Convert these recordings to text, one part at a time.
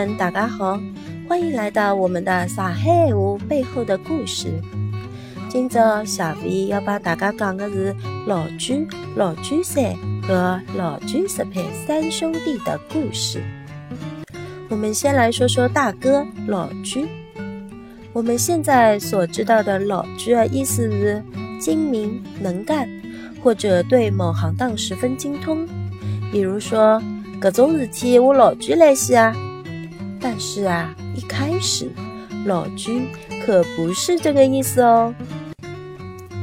们，大家好，欢迎来到我们的上海话背后的故事。今朝小 V 要帮大家讲的是老居、老居三和老居十派三兄弟的故事。我们先来说说大哥老居。我们现在所知道的老居的意思是精明能干，或者对某行当十分精通。比如说，搿种事体我老居来写啊。但是啊，一开始老居可不是这个意思哦。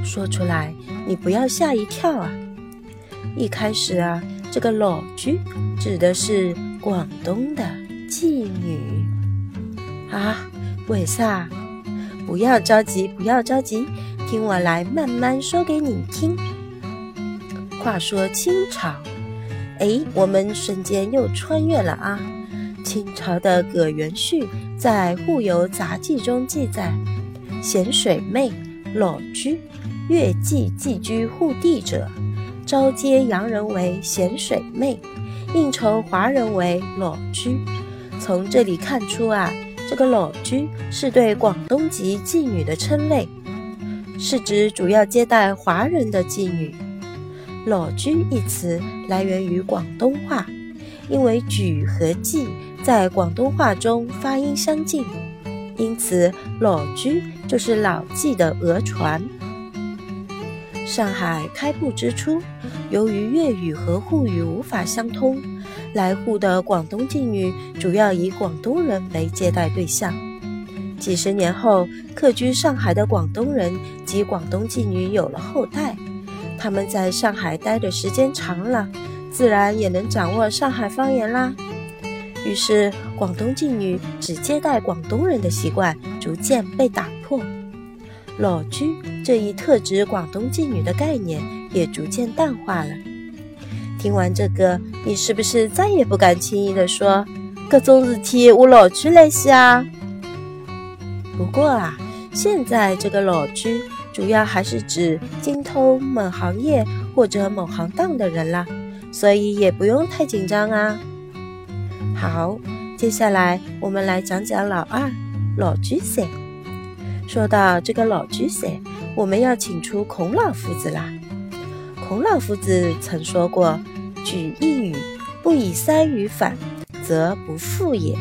说出来你不要吓一跳啊！一开始啊，这个老居指的是广东的妓女啊。为啥？不要着急，不要着急，听我来慢慢说给你听。话说清朝。哎，我们瞬间又穿越了啊！清朝的葛元旭在《户游杂记》中记载：咸水妹、裸居、越妓寄居户地者，招接洋人为咸水妹，应酬华人为裸居。从这里看出啊，这个裸居是对广东籍妓女的称谓，是指主要接待华人的妓女。裸居一词来源于广东话，因为举和妓在广东话中发音相近，因此老居就是老妓的讹传。上海开埠之初，由于粤语和沪语无法相通，来沪的广东妓女主要以广东人为接待对象。几十年后，客居上海的广东人及广东妓女有了后代。他们在上海待的时间长了，自然也能掌握上海方言啦。于是，广东妓女只接待广东人的习惯逐渐被打破，老居这一特指广东妓女的概念也逐渐淡化了。听完这个，你是不是再也不敢轻易地说“各种事体我老居来写啊”？不过啊，现在这个老居。主要还是指精通某行业或者某行当的人啦，所以也不用太紧张啊。好，接下来我们来讲讲老二老居三。说到这个老居三，我们要请出孔老夫子啦。孔老夫子曾说过：“举一隅，不以三隅反，则不复也。”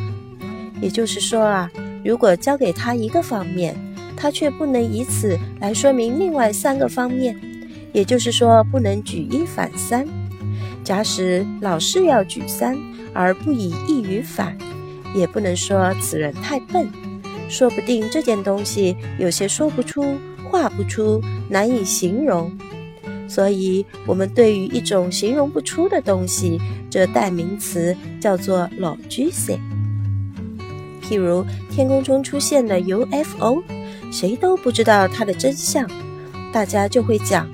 也就是说啊，如果教给他一个方面，他却不能以此来说明另外三个方面，也就是说，不能举一反三。假使老是要举三而不以一语反，也不能说此人太笨，说不定这件东西有些说不出、画不出、难以形容。所以，我们对于一种形容不出的东西，这代名词叫做老居塞。譬如天空中出现的 UFO。谁都不知道它的真相，大家就会讲：“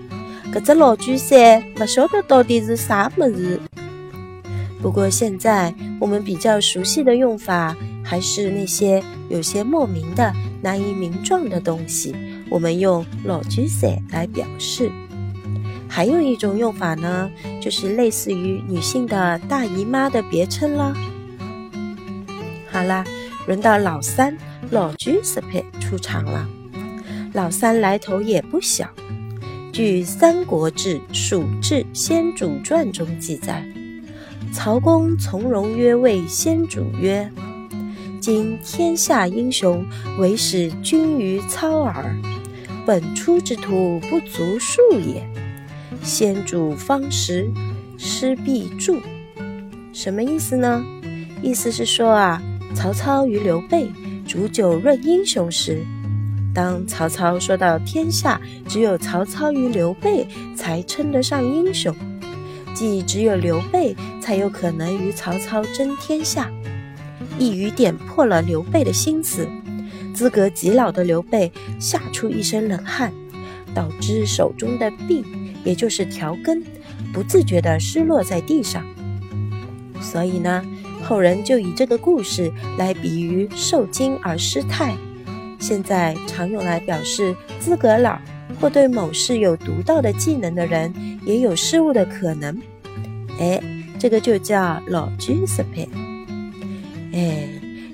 搿只老居噻，不晓得到底是啥么子。”不过现在我们比较熟悉的用法，还是那些有些莫名的、难以名状的东西，我们用老居噻来表示。还有一种用法呢，就是类似于女性的大姨妈的别称了。好啦，轮到老三。老居斯佩出场了。老三来头也不小。据《三国志·蜀志先主传》中记载，曹公从容曰：“谓先主曰：‘今天下英雄，唯使君于操耳。本初之徒不足数也。先主方识，师必助。’什么意思呢？意思是说啊，曹操与刘备。”煮酒论英雄时，当曹操说到天下只有曹操与刘备才称得上英雄，即只有刘备才有可能与曹操争天下，一语点破了刘备的心思。资格极老的刘备吓出一身冷汗，导致手中的璧，也就是条根，不自觉地失落在地上。所以呢？后人就以这个故事来比喻受惊而失态，现在常用来表示资格老或对某事有独到的技能的人也有失误的可能。哎，这个就叫老居斯佩。哎，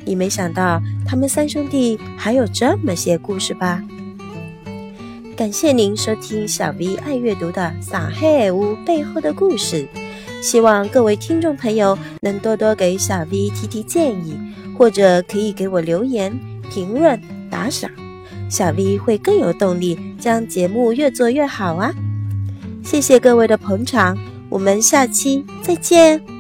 你没想到他们三兄弟还有这么些故事吧？感谢您收听小 V 爱阅读的《撒黑屋背后的故事》，希望各位听众朋友能多多给小 V 提提建议，或者可以给我留言、评论、打赏，小 V 会更有动力将节目越做越好啊！谢谢各位的捧场，我们下期再见。